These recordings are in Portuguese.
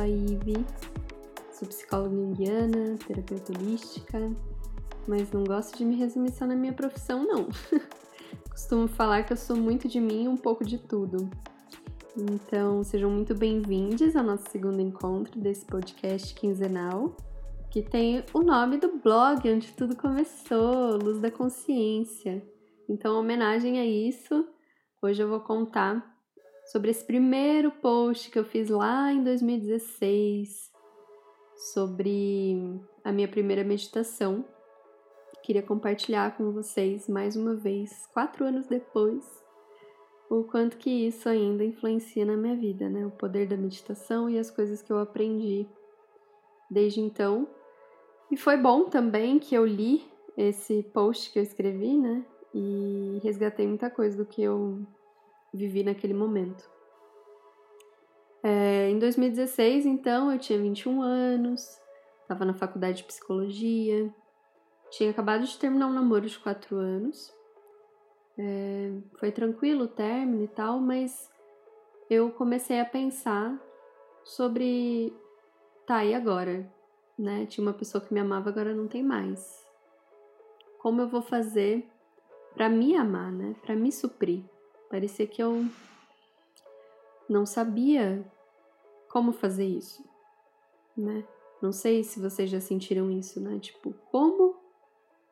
Sou a Ive, sou psicóloga indiana, terapeuta holística, mas não gosto de me resumir só na minha profissão, não. Costumo falar que eu sou muito de mim e um pouco de tudo. Então, sejam muito bem-vindos ao nosso segundo encontro desse podcast quinzenal, que tem o nome do blog onde tudo começou, Luz da Consciência. Então, em homenagem a isso, hoje eu vou contar sobre esse primeiro post que eu fiz lá em 2016 sobre a minha primeira meditação. Queria compartilhar com vocês mais uma vez, quatro anos depois, o quanto que isso ainda influencia na minha vida, né? O poder da meditação e as coisas que eu aprendi desde então. E foi bom também que eu li esse post que eu escrevi, né? E resgatei muita coisa do que eu vivi naquele momento. É, em 2016, então, eu tinha 21 anos, estava na faculdade de psicologia, tinha acabado de terminar um namoro de 4 anos. É, foi tranquilo o término e tal, mas eu comecei a pensar sobre. Tá, e agora? Né? Tinha uma pessoa que me amava, agora não tem mais. Como eu vou fazer para me amar, né? Para me suprir? Parecia que eu não sabia como fazer isso, né? Não sei se vocês já sentiram isso, né? Tipo, como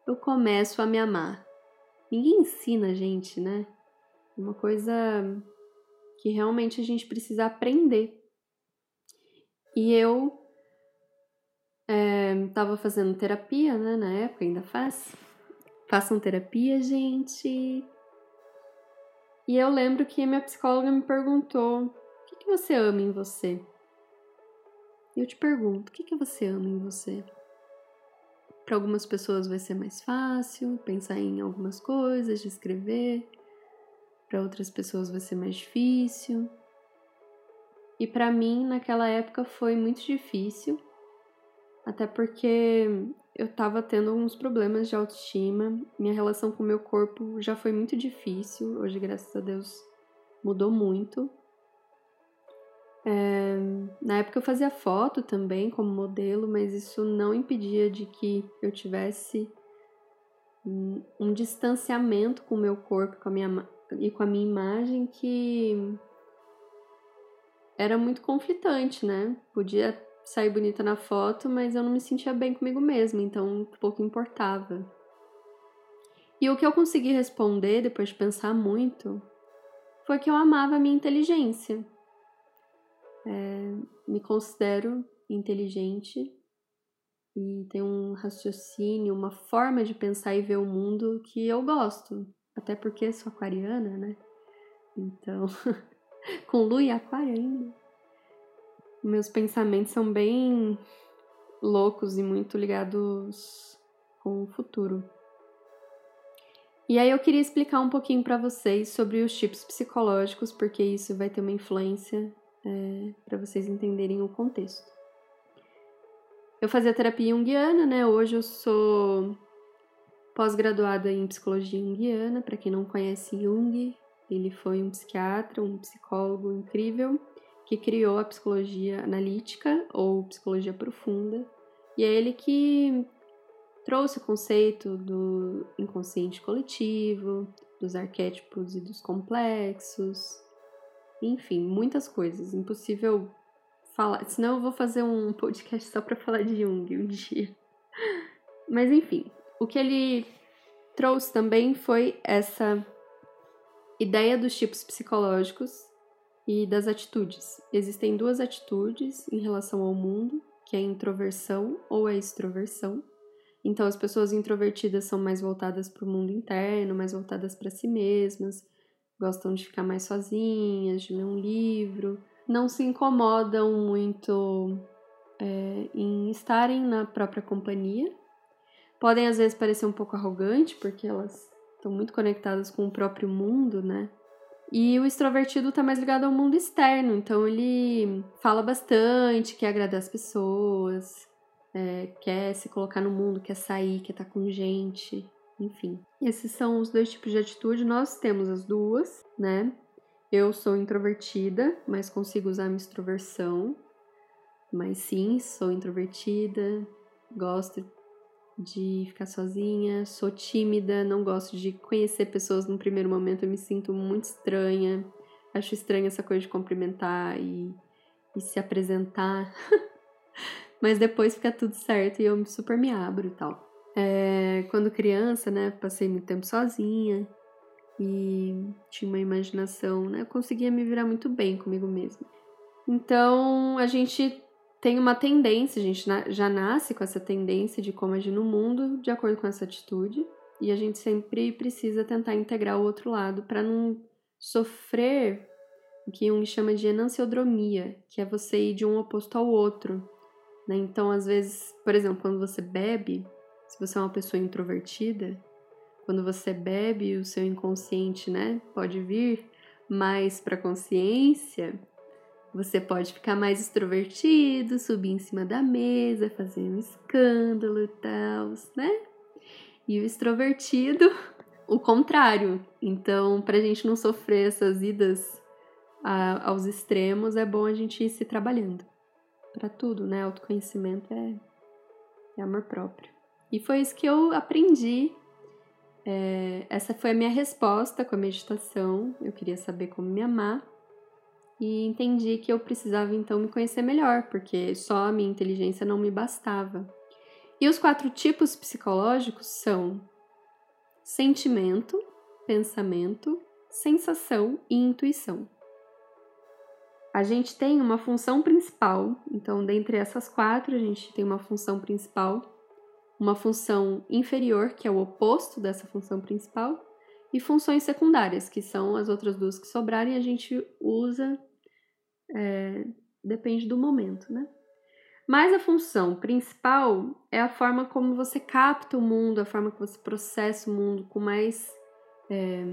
eu começo a me amar? Ninguém ensina a gente, né? Uma coisa que realmente a gente precisa aprender. E eu é, tava fazendo terapia, né? Na época, ainda faz. Façam terapia, gente. E eu lembro que minha psicóloga me perguntou: o que, que você ama em você? E eu te pergunto: o que, que você ama em você? Para algumas pessoas vai ser mais fácil pensar em algumas coisas, descrever. Para outras pessoas vai ser mais difícil. E para mim, naquela época, foi muito difícil, até porque eu tava tendo alguns problemas de autoestima, minha relação com o meu corpo já foi muito difícil, hoje, graças a Deus, mudou muito. É, na época eu fazia foto também como modelo, mas isso não impedia de que eu tivesse um, distanciamento com o meu corpo com a minha, e com a minha imagem que era muito conflitante, né? Podia sair bonita na foto, mas eu não me sentia bem comigo mesma, então pouco importava. E o que eu consegui responder depois de pensar muito foi que eu amava a minha inteligência. É, me considero inteligente e tenho um raciocínio, uma forma de pensar e ver o mundo que eu gosto. Até porque sou aquariana, né? Então, com lua e aquário ainda. Meus pensamentos são bem loucos e muito ligados com o futuro. E aí eu queria explicar um pouquinho para vocês sobre os tipos psicológicos, porque isso vai ter uma influência é, para vocês entenderem o contexto. Eu fazia terapia junguiana, né? Hoje eu sou pós-graduada em psicologia junguiana. Para quem não conhece Jung, ele foi um psiquiatra, um psicólogo incrível que criou a psicologia analítica ou psicologia profunda, e é ele que trouxe o conceito do inconsciente coletivo, dos arquétipos e dos complexos, enfim, muitas coisas. Impossível falar, senão eu vou fazer um podcast só para falar de Jung um dia. Mas enfim, o que ele trouxe também foi essa ideia dos tipos psicológicos e das atitudes. Existem duas atitudes em relação ao mundo, que é a introversão ou a extroversão. Então, as pessoas introvertidas são mais voltadas para o mundo interno, mais voltadas para si mesmas, gostam de ficar mais sozinhas, de ler um livro, não se incomodam muito é, em estarem na própria companhia. Podem às vezes parecer um pouco arrogante, porque elas estão muito conectadas com o próprio mundo, né? E o extrovertido tá mais ligado ao mundo externo, então ele fala bastante, quer agradar as pessoas, é, quer se colocar no mundo, quer sair, quer estar tá com gente, enfim. Esses são os dois tipos de atitude, nós temos as duas, né? Eu sou introvertida, mas consigo usar minha extroversão. Mas sim, sou introvertida, gosto de ficar sozinha, sou tímida, não gosto de conhecer pessoas no primeiro momento, eu me sinto muito estranha. Acho estranha essa coisa de cumprimentar e, e se apresentar. Mas depois fica tudo certo e eu super me abro e tal. É, quando criança, né, passei muito tempo sozinha e tinha uma imaginação, né, eu conseguia me virar muito bem comigo mesma. Então, a gente tem uma tendência, a gente já nasce com essa tendência de como agir no mundo de acordo com essa atitude, e a gente sempre precisa tentar integrar o outro lado para não sofrer o que Jung chama de enanciodromia, que é você ir de um oposto ao outro. Né? Então, às vezes, por exemplo, quando você bebe, se você é uma pessoa introvertida, quando você bebe, o seu inconsciente né, pode vir mais para a consciência você pode ficar mais extrovertido, subir em cima da mesa, fazer um escândalo e tal, né? E o extrovertido, o contrário. Então, para a gente não sofrer essas idas a, aos extremos, é bom a gente ir se trabalhando. Para tudo, né? Autoconhecimento é, é amor próprio. E foi isso que eu aprendi. É, essa foi a minha resposta com a meditação. Eu queria saber como me amar e entendi que eu precisava então me conhecer melhor, porque só a minha inteligência não me bastava. E os quatro tipos psicológicos são sentimento, pensamento, sensação e intuição. A gente tem uma função principal, então, dentre essas quatro, a gente tem uma função principal, uma função inferior, que é o oposto dessa função principal, e funções secundárias, que são as outras duas que sobrarem, a gente usa é, depende do momento, né? Mas a função principal é a forma como você capta o mundo, a forma que você processa o mundo com mais é,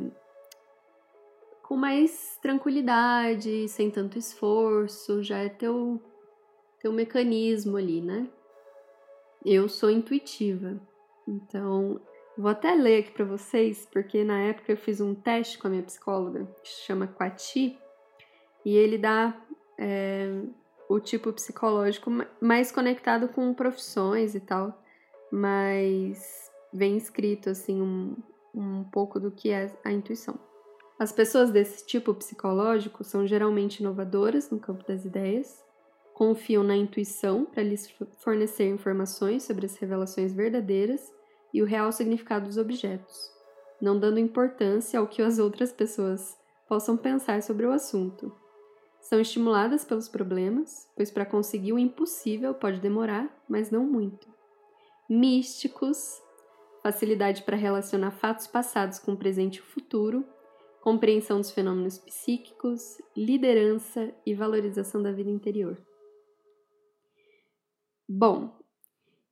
com mais tranquilidade, sem tanto esforço, já é teu teu mecanismo ali, né? Eu sou intuitiva, então vou até ler aqui para vocês, porque na época eu fiz um teste com a minha psicóloga que se chama Quati e ele dá é, o tipo psicológico mais conectado com profissões e tal, mas vem escrito assim um, um pouco do que é a intuição. As pessoas desse tipo psicológico são geralmente inovadoras no campo das ideias, confiam na intuição para lhes fornecer informações sobre as revelações verdadeiras e o real significado dos objetos, não dando importância ao que as outras pessoas possam pensar sobre o assunto. São estimuladas pelos problemas, pois para conseguir o impossível pode demorar, mas não muito. Místicos, facilidade para relacionar fatos passados com o presente e o futuro, compreensão dos fenômenos psíquicos, liderança e valorização da vida interior. Bom,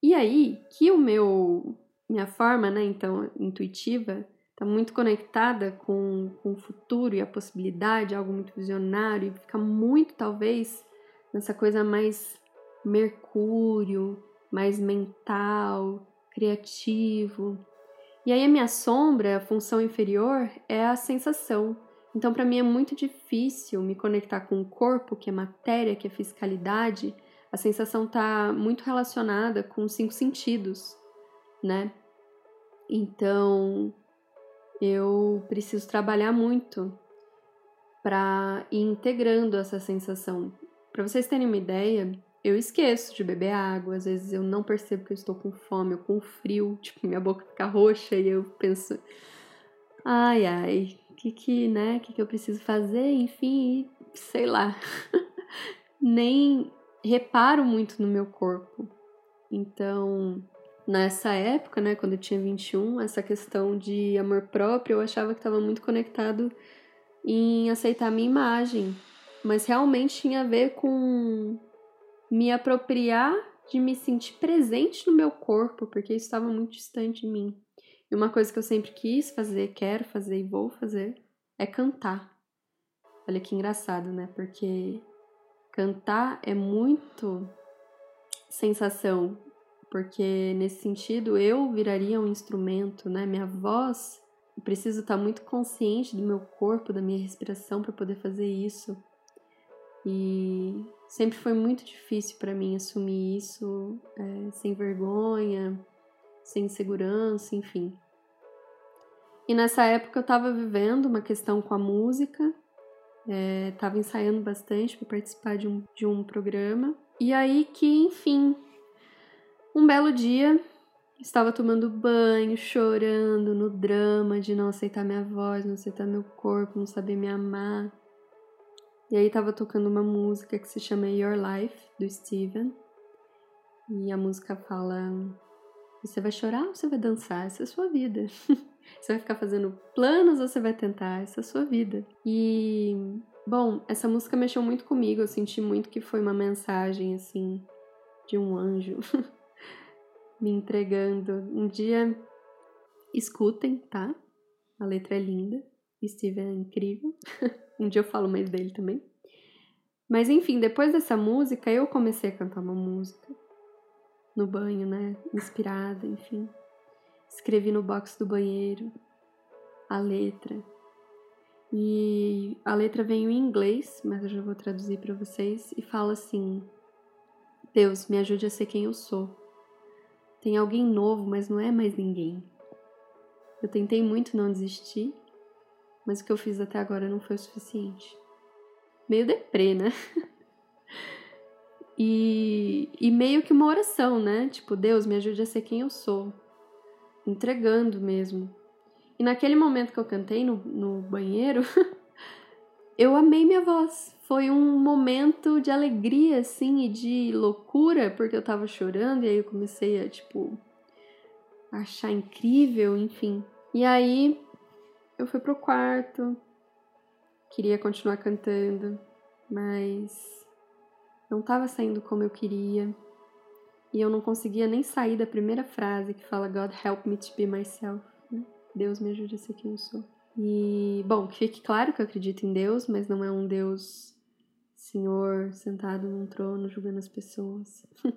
e aí que o meu minha forma, né, então intuitiva, está muito conectada com, com o futuro e a possibilidade, algo muito visionário, e fica muito, talvez, nessa coisa mais mercúrio, mais mental, criativo. E aí a minha sombra, a função inferior, é a sensação. Então, para mim é muito difícil me conectar com o corpo, que é matéria, que é fiscalidade. A sensação está muito relacionada com os cinco sentidos, né? Então, eu preciso trabalhar muito para ir integrando essa sensação. Para vocês terem uma ideia, eu esqueço de beber água, às vezes eu não percebo que eu estou com fome ou com frio, tipo, minha boca fica roxa e eu penso, ai, ai, que que, né, que que eu preciso fazer, enfim, sei lá. Nem reparo muito no meu corpo. Então, nessa época, né, quando eu tinha 21, essa questão de amor próprio, eu achava que estava muito conectado em aceitar a minha imagem, mas realmente tinha a ver com me apropriar de me sentir presente no meu corpo, porque isso estava muito distante de mim. E uma coisa que eu sempre quis fazer, quero fazer e vou fazer é cantar. Olha que engraçado, né? Porque cantar é muito sensação porque nesse sentido eu viraria um instrumento, né? Minha voz eu preciso estar muito consciente do meu corpo, da minha respiração para poder fazer isso. E sempre foi muito difícil para mim assumir isso é, sem vergonha, sem segurança, enfim. E nessa época eu estava vivendo uma questão com a música, estava é, ensaiando bastante para participar de um, de um programa. E aí que, enfim, um belo dia estava tomando banho, chorando no drama de não aceitar minha voz, não aceitar meu corpo, não saber me amar. E aí tava tocando uma música que se chama Your Life, do Steven. E a música fala: Você vai chorar ou você vai dançar? Essa é a sua vida. você vai ficar fazendo planos ou você vai tentar? Essa é a sua vida. E, bom, essa música mexeu muito comigo. Eu senti muito que foi uma mensagem, assim, de um anjo me entregando. Um dia, escutem, tá? A letra é linda. Steven é incrível. um dia eu falo mais dele também. Mas enfim, depois dessa música, eu comecei a cantar uma música no banho, né? Inspirada, enfim. Escrevi no box do banheiro a letra. E a letra veio em inglês, mas eu já vou traduzir para vocês e fala assim: Deus, me ajude a ser quem eu sou. Tem alguém novo, mas não é mais ninguém. Eu tentei muito não desistir, mas o que eu fiz até agora não foi o suficiente. Meio deprê, né? e, e meio que uma oração, né? Tipo, Deus, me ajude a ser quem eu sou. Entregando mesmo. E naquele momento que eu cantei no, no banheiro, eu amei minha voz. Foi um momento de alegria, assim, e de loucura, porque eu tava chorando, e aí eu comecei a, tipo, achar incrível, enfim. E aí eu fui pro quarto, queria continuar cantando, mas não estava saindo como eu queria. E eu não conseguia nem sair da primeira frase que fala God help me to be myself. Né? Deus me ajude a ser quem eu sou. E, bom, que fique claro que eu acredito em Deus, mas não é um Deus Senhor sentado num trono julgando as pessoas.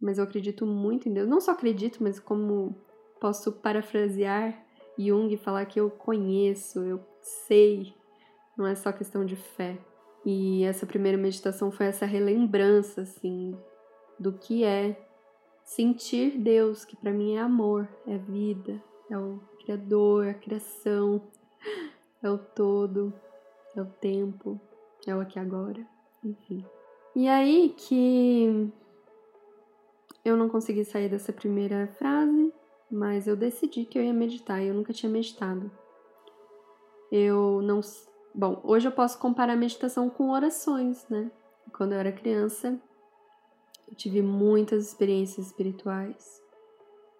mas eu acredito muito em Deus. Não só acredito, mas como posso parafrasear Jung falar que eu conheço, eu sei, não é só questão de fé. E essa primeira meditação foi essa relembrança, assim, do que é sentir Deus, que para mim é amor, é vida, é o Criador, a criação, é o todo, é o tempo, é o aqui agora, enfim. E aí que eu não consegui sair dessa primeira frase, mas eu decidi que eu ia meditar e eu nunca tinha meditado. Eu não. Bom, hoje eu posso comparar a meditação com orações, né? Quando eu era criança, eu tive muitas experiências espirituais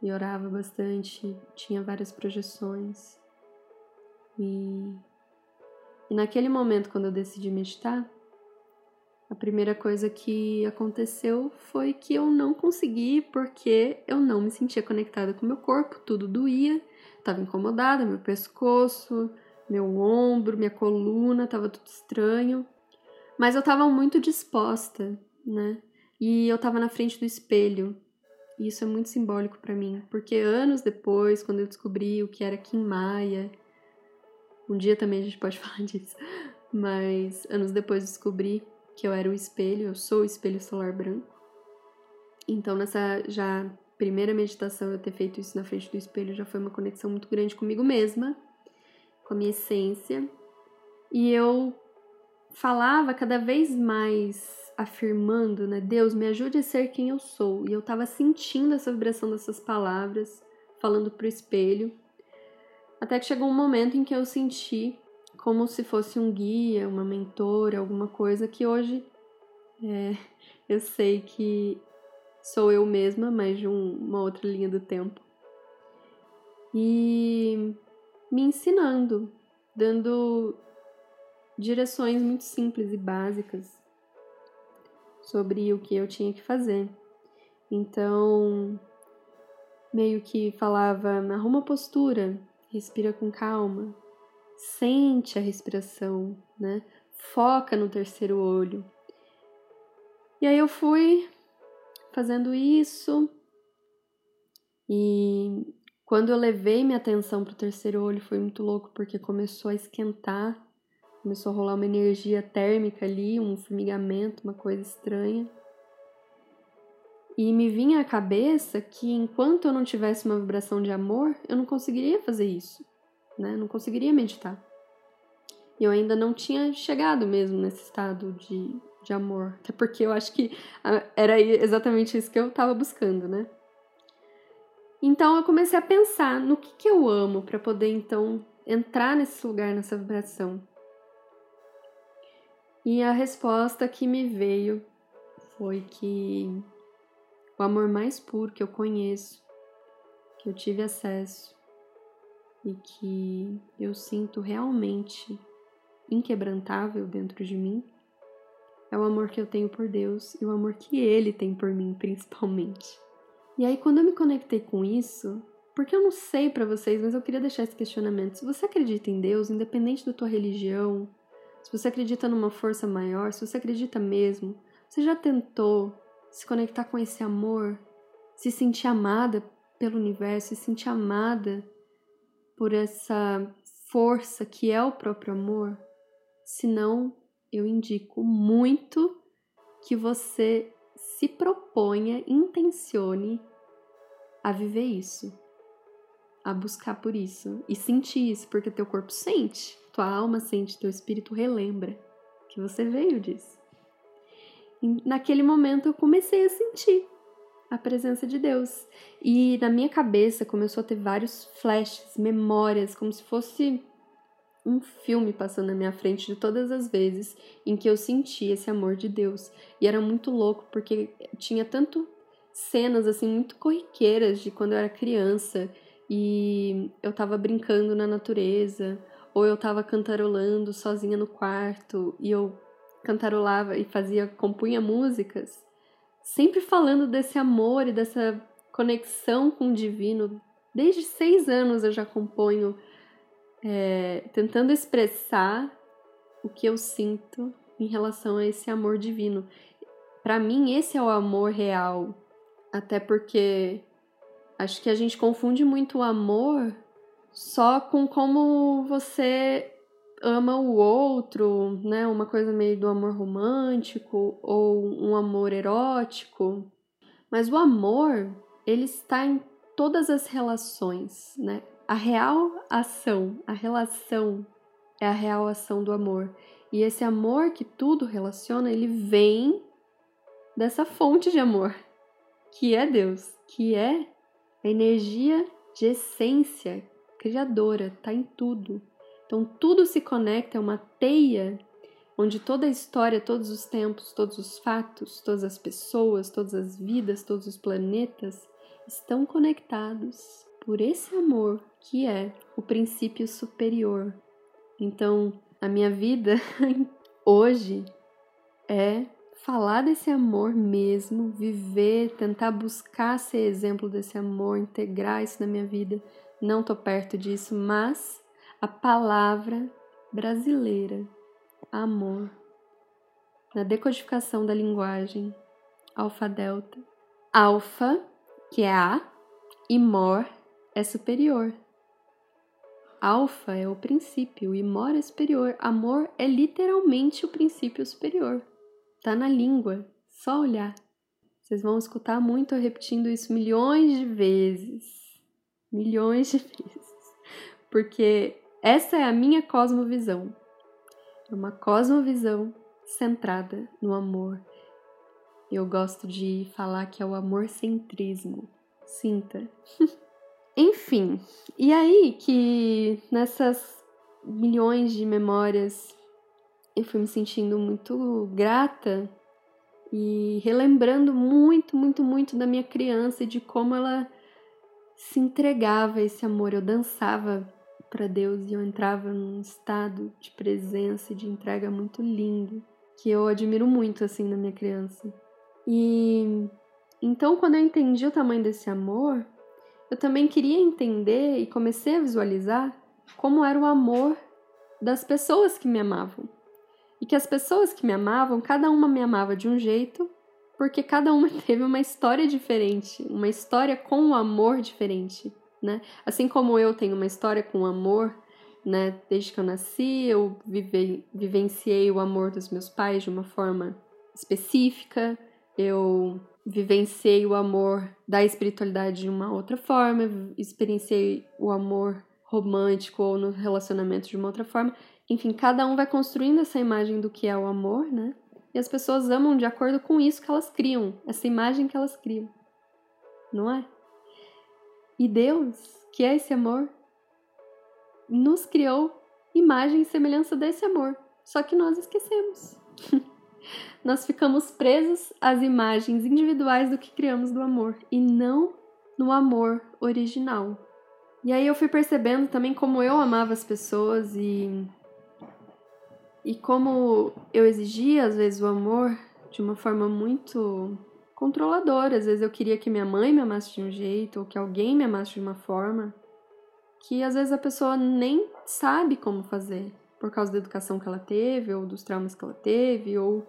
e orava bastante, tinha várias projeções. E, e naquele momento, quando eu decidi meditar, a primeira coisa que aconteceu foi que eu não consegui porque eu não me sentia conectada com meu corpo, tudo doía, estava incomodada, meu pescoço, meu ombro, minha coluna, estava tudo estranho. Mas eu estava muito disposta, né? E eu estava na frente do espelho. E isso é muito simbólico para mim, porque anos depois, quando eu descobri o que era Kim Maia, um dia também a gente pode falar disso, mas anos depois descobri que eu era o espelho, eu sou o espelho solar branco. Então, nessa já primeira meditação, eu ter feito isso na frente do espelho já foi uma conexão muito grande comigo mesma, com a minha essência. E eu falava cada vez mais afirmando, né? Deus, me ajude a ser quem eu sou. E eu tava sentindo essa vibração dessas palavras, falando pro espelho. Até que chegou um momento em que eu senti como se fosse um guia, uma mentora, alguma coisa que hoje é, eu sei que sou eu mesma, mas de um, uma outra linha do tempo. E me ensinando, dando direções muito simples e básicas sobre o que eu tinha que fazer. Então, meio que falava: arruma postura, respira com calma, Sente a respiração, né? Foca no terceiro olho. E aí eu fui fazendo isso e Quando eu levei minha atenção para o terceiro olho, foi muito louco, porque começou a esquentar, começou a rolar uma energia térmica ali, um formigamento, uma coisa estranha. E me vinha à cabeça que enquanto eu não tivesse uma vibração de amor, eu não conseguiria fazer isso, né? Não conseguiria meditar. E eu ainda não tinha chegado mesmo nesse estado de, de amor. Até porque eu acho que ah, era exatamente isso que eu estava buscando, né? Então eu comecei a pensar no que, que eu amo para poder então entrar nesse lugar, nessa vibração. E a resposta que me veio foi que o amor mais puro que eu conheço, que eu tive acesso e que eu sinto realmente inquebrantável dentro de mim é o amor que eu tenho por Deus e o amor que Ele tem por mim, principalmente. E aí, quando eu me conectei com isso, porque eu não sei para vocês, mas eu queria deixar esse questionamento. Se você acredita em Deus, independente da tua religião, se você acredita numa força maior, se você acredita mesmo, você já tentou se conectar com esse amor, se sentir amada pelo universo, se sentir amada por essa força que é o próprio amor? Se não, eu indico muito que você se proponha, intencione a viver isso, a buscar por isso e sentir isso, porque teu corpo sente, tua alma sente, teu espírito relembra que você veio disso. Naquele momento eu comecei a sentir a presença de Deus. E na minha cabeça começou a ter vários flashes, memórias, como se fosse um filme passando na minha frente de todas as vezes em que eu senti esse amor de Deus. E era muito louco porque tinha tanto cenas assim muito corriqueiras de quando eu era criança e eu tava brincando na natureza, ou eu tava cantarolando sozinha no quarto e eu cantarolava e fazia compunha músicas, sempre falando desse amor e dessa conexão com o divino. Desde seis anos eu já componho é, tentando expressar o que eu sinto em relação a esse amor divino. Para mim, esse é o amor real. Até porque acho que a gente confunde muito o amor só com como você ama o outro, né? Uma coisa meio do amor romântico ou um amor erótico. Mas o amor, ele está em todas as relações, né? A real ação, a relação é a real ação do amor. E esse amor que tudo relaciona, ele vem dessa fonte de amor, que é Deus, que é a energia de essência criadora, está em tudo. Então tudo se conecta, é uma teia onde toda a história, todos os tempos, todos os fatos, todas as pessoas, todas as vidas, todos os planetas estão conectados por esse amor que é o princípio superior. Então, a minha vida hoje é falar desse amor mesmo, viver, tentar buscar ser exemplo desse amor, integrar isso na minha vida. Não tô perto disso, mas a palavra brasileira, amor, na decodificação da linguagem, alfa delta, alfa, que é A, e mor é superior. Alfa é o princípio e mor é superior. Amor é literalmente o princípio superior. Tá na língua, só olhar. Vocês vão escutar muito eu repetindo isso milhões de vezes. Milhões de vezes. Porque essa é a minha cosmovisão. É uma cosmovisão centrada no amor. Eu gosto de falar que é o amor centrismo. Sinta. Enfim, e aí que nessas milhões de memórias eu fui me sentindo muito grata e relembrando muito, muito, muito da minha criança e de como ela se entregava a esse amor. Eu dançava para Deus e eu entrava num estado de presença e de entrega muito lindo, que eu admiro muito assim na minha criança. E então quando eu entendi o tamanho desse amor, eu também queria entender e comecei a visualizar como era o amor das pessoas que me amavam. E que as pessoas que me amavam, cada uma me amava de um jeito, porque cada uma teve uma história diferente, uma história com um amor diferente. Né? Assim como eu tenho uma história com amor, né? Desde que eu nasci, eu vivei, vivenciei o amor dos meus pais de uma forma específica, eu vivenciei o amor da espiritualidade de uma outra forma, experienciei o amor romântico ou no relacionamento de uma outra forma. Enfim, cada um vai construindo essa imagem do que é o amor, né? E as pessoas amam de acordo com isso que elas criam, essa imagem que elas criam. Não é? E Deus, que é esse amor, nos criou imagem e semelhança desse amor. Só que nós esquecemos. nós ficamos presos às imagens individuais do que criamos do amor e não no amor original. E aí eu fui percebendo também como eu amava as pessoas e e como eu exigia às vezes o amor de uma forma muito controladora. Às vezes eu queria que minha mãe me amasse de um jeito ou que alguém me amasse de uma forma que às vezes a pessoa nem sabe como fazer por causa da educação que ela teve ou dos traumas que ela teve ou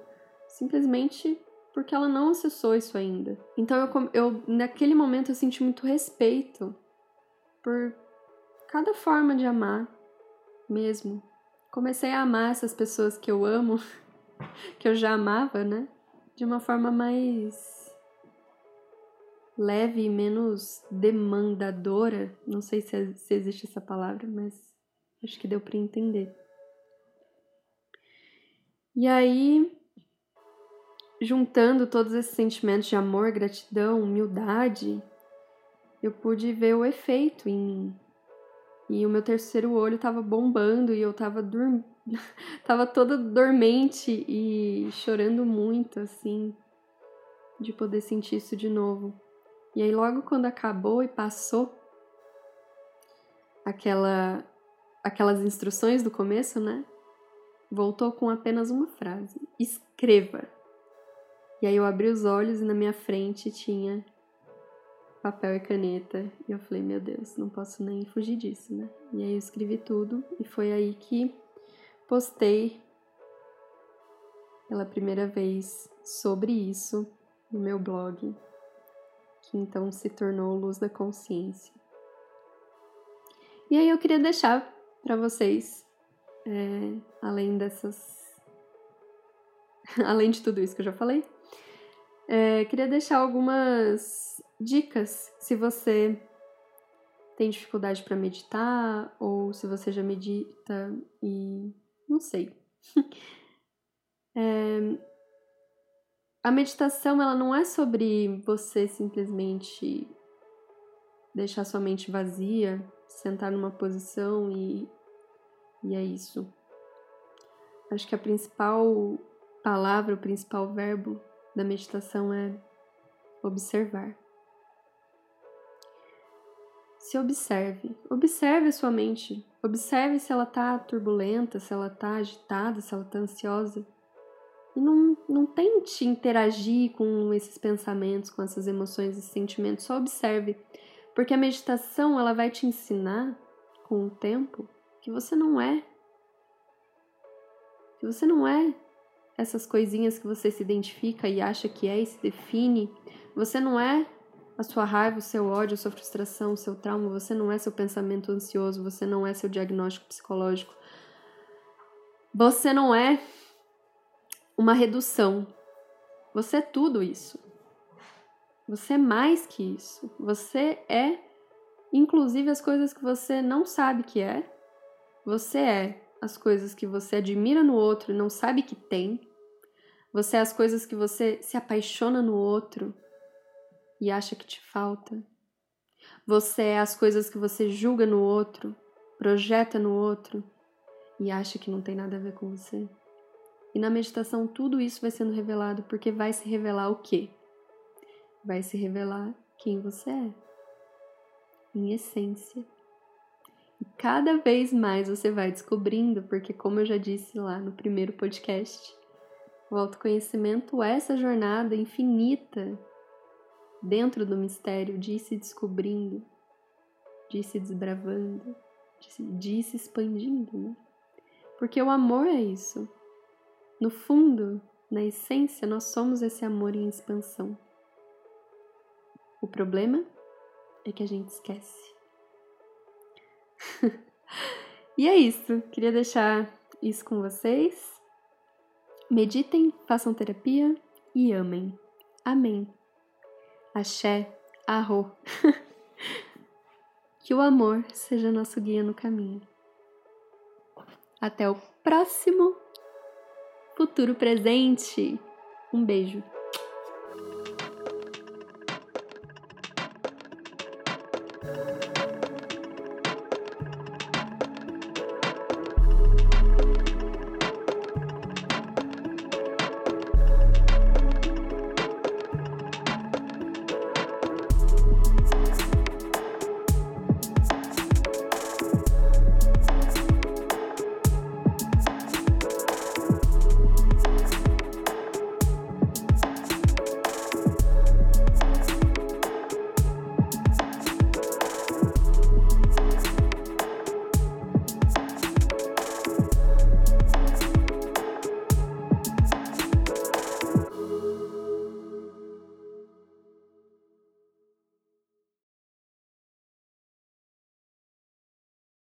simplesmente porque ela não acessou isso ainda. Então eu, eu naquele momento eu senti muito respeito por cada forma de amar mesmo. Comecei a amar essas pessoas que eu amo, que eu já amava, né? De uma forma mais leve e menos demandadora. Não sei se, se existe essa palavra, mas acho que deu para entender. E aí juntando todos esses sentimentos de amor, gratidão, humildade, eu pude ver o efeito em mim. E o meu terceiro olho estava bombando e eu estava dorm... tava toda dormente e chorando muito, assim, de poder sentir isso de novo. E aí, logo quando acabou e passou aquela, aquelas instruções do começo, né? Voltou com apenas uma frase: escreva. E aí eu abri os olhos e na minha frente tinha papel e caneta. E eu falei, meu Deus, não posso nem fugir disso, né? E aí eu escrevi tudo e foi aí que postei pela primeira vez sobre isso no meu blog, que então se tornou Luz da Consciência. E aí eu queria deixar para vocês, é, além dessas. além de tudo isso que eu já falei, é, queria deixar algumas dicas se você tem dificuldade para meditar ou se você já medita e não sei. é, a meditação ela não é sobre você simplesmente deixar sua mente vazia, sentar numa posição e, e é isso. Acho que a principal palavra, o principal verbo da meditação é observar. Se observe, observe a sua mente, observe se ela está turbulenta, se ela está agitada, se ela está ansiosa. E não, não tente interagir com esses pensamentos, com essas emoções e sentimentos, só observe. Porque a meditação ela vai te ensinar com o tempo que você não é. Que você não é essas coisinhas que você se identifica e acha que é e se define. Você não é a sua raiva, o seu ódio, a sua frustração, o seu trauma, você não é seu pensamento ansioso, você não é seu diagnóstico psicológico. Você não é uma redução. Você é tudo isso. Você é mais que isso. Você é, inclusive, as coisas que você não sabe que é. Você é as coisas que você admira no outro e não sabe que tem. Você é as coisas que você se apaixona no outro e acha que te falta. Você é as coisas que você julga no outro, projeta no outro e acha que não tem nada a ver com você. E na meditação tudo isso vai sendo revelado porque vai se revelar o quê? Vai se revelar quem você é, em essência. E cada vez mais você vai descobrindo, porque, como eu já disse lá no primeiro podcast, o autoconhecimento é essa jornada infinita dentro do mistério de se descobrindo, de se desbravando, de, se, se expandindo, né? Porque o amor é isso. No fundo, na essência, nós somos esse amor em expansão. O problema é que a gente esquece. e é isso. Queria deixar isso com vocês. Meditem, façam terapia e amem. Amém. Axé, arro. que o amor seja nosso guia no caminho. Até o próximo futuro presente. Um beijo. thank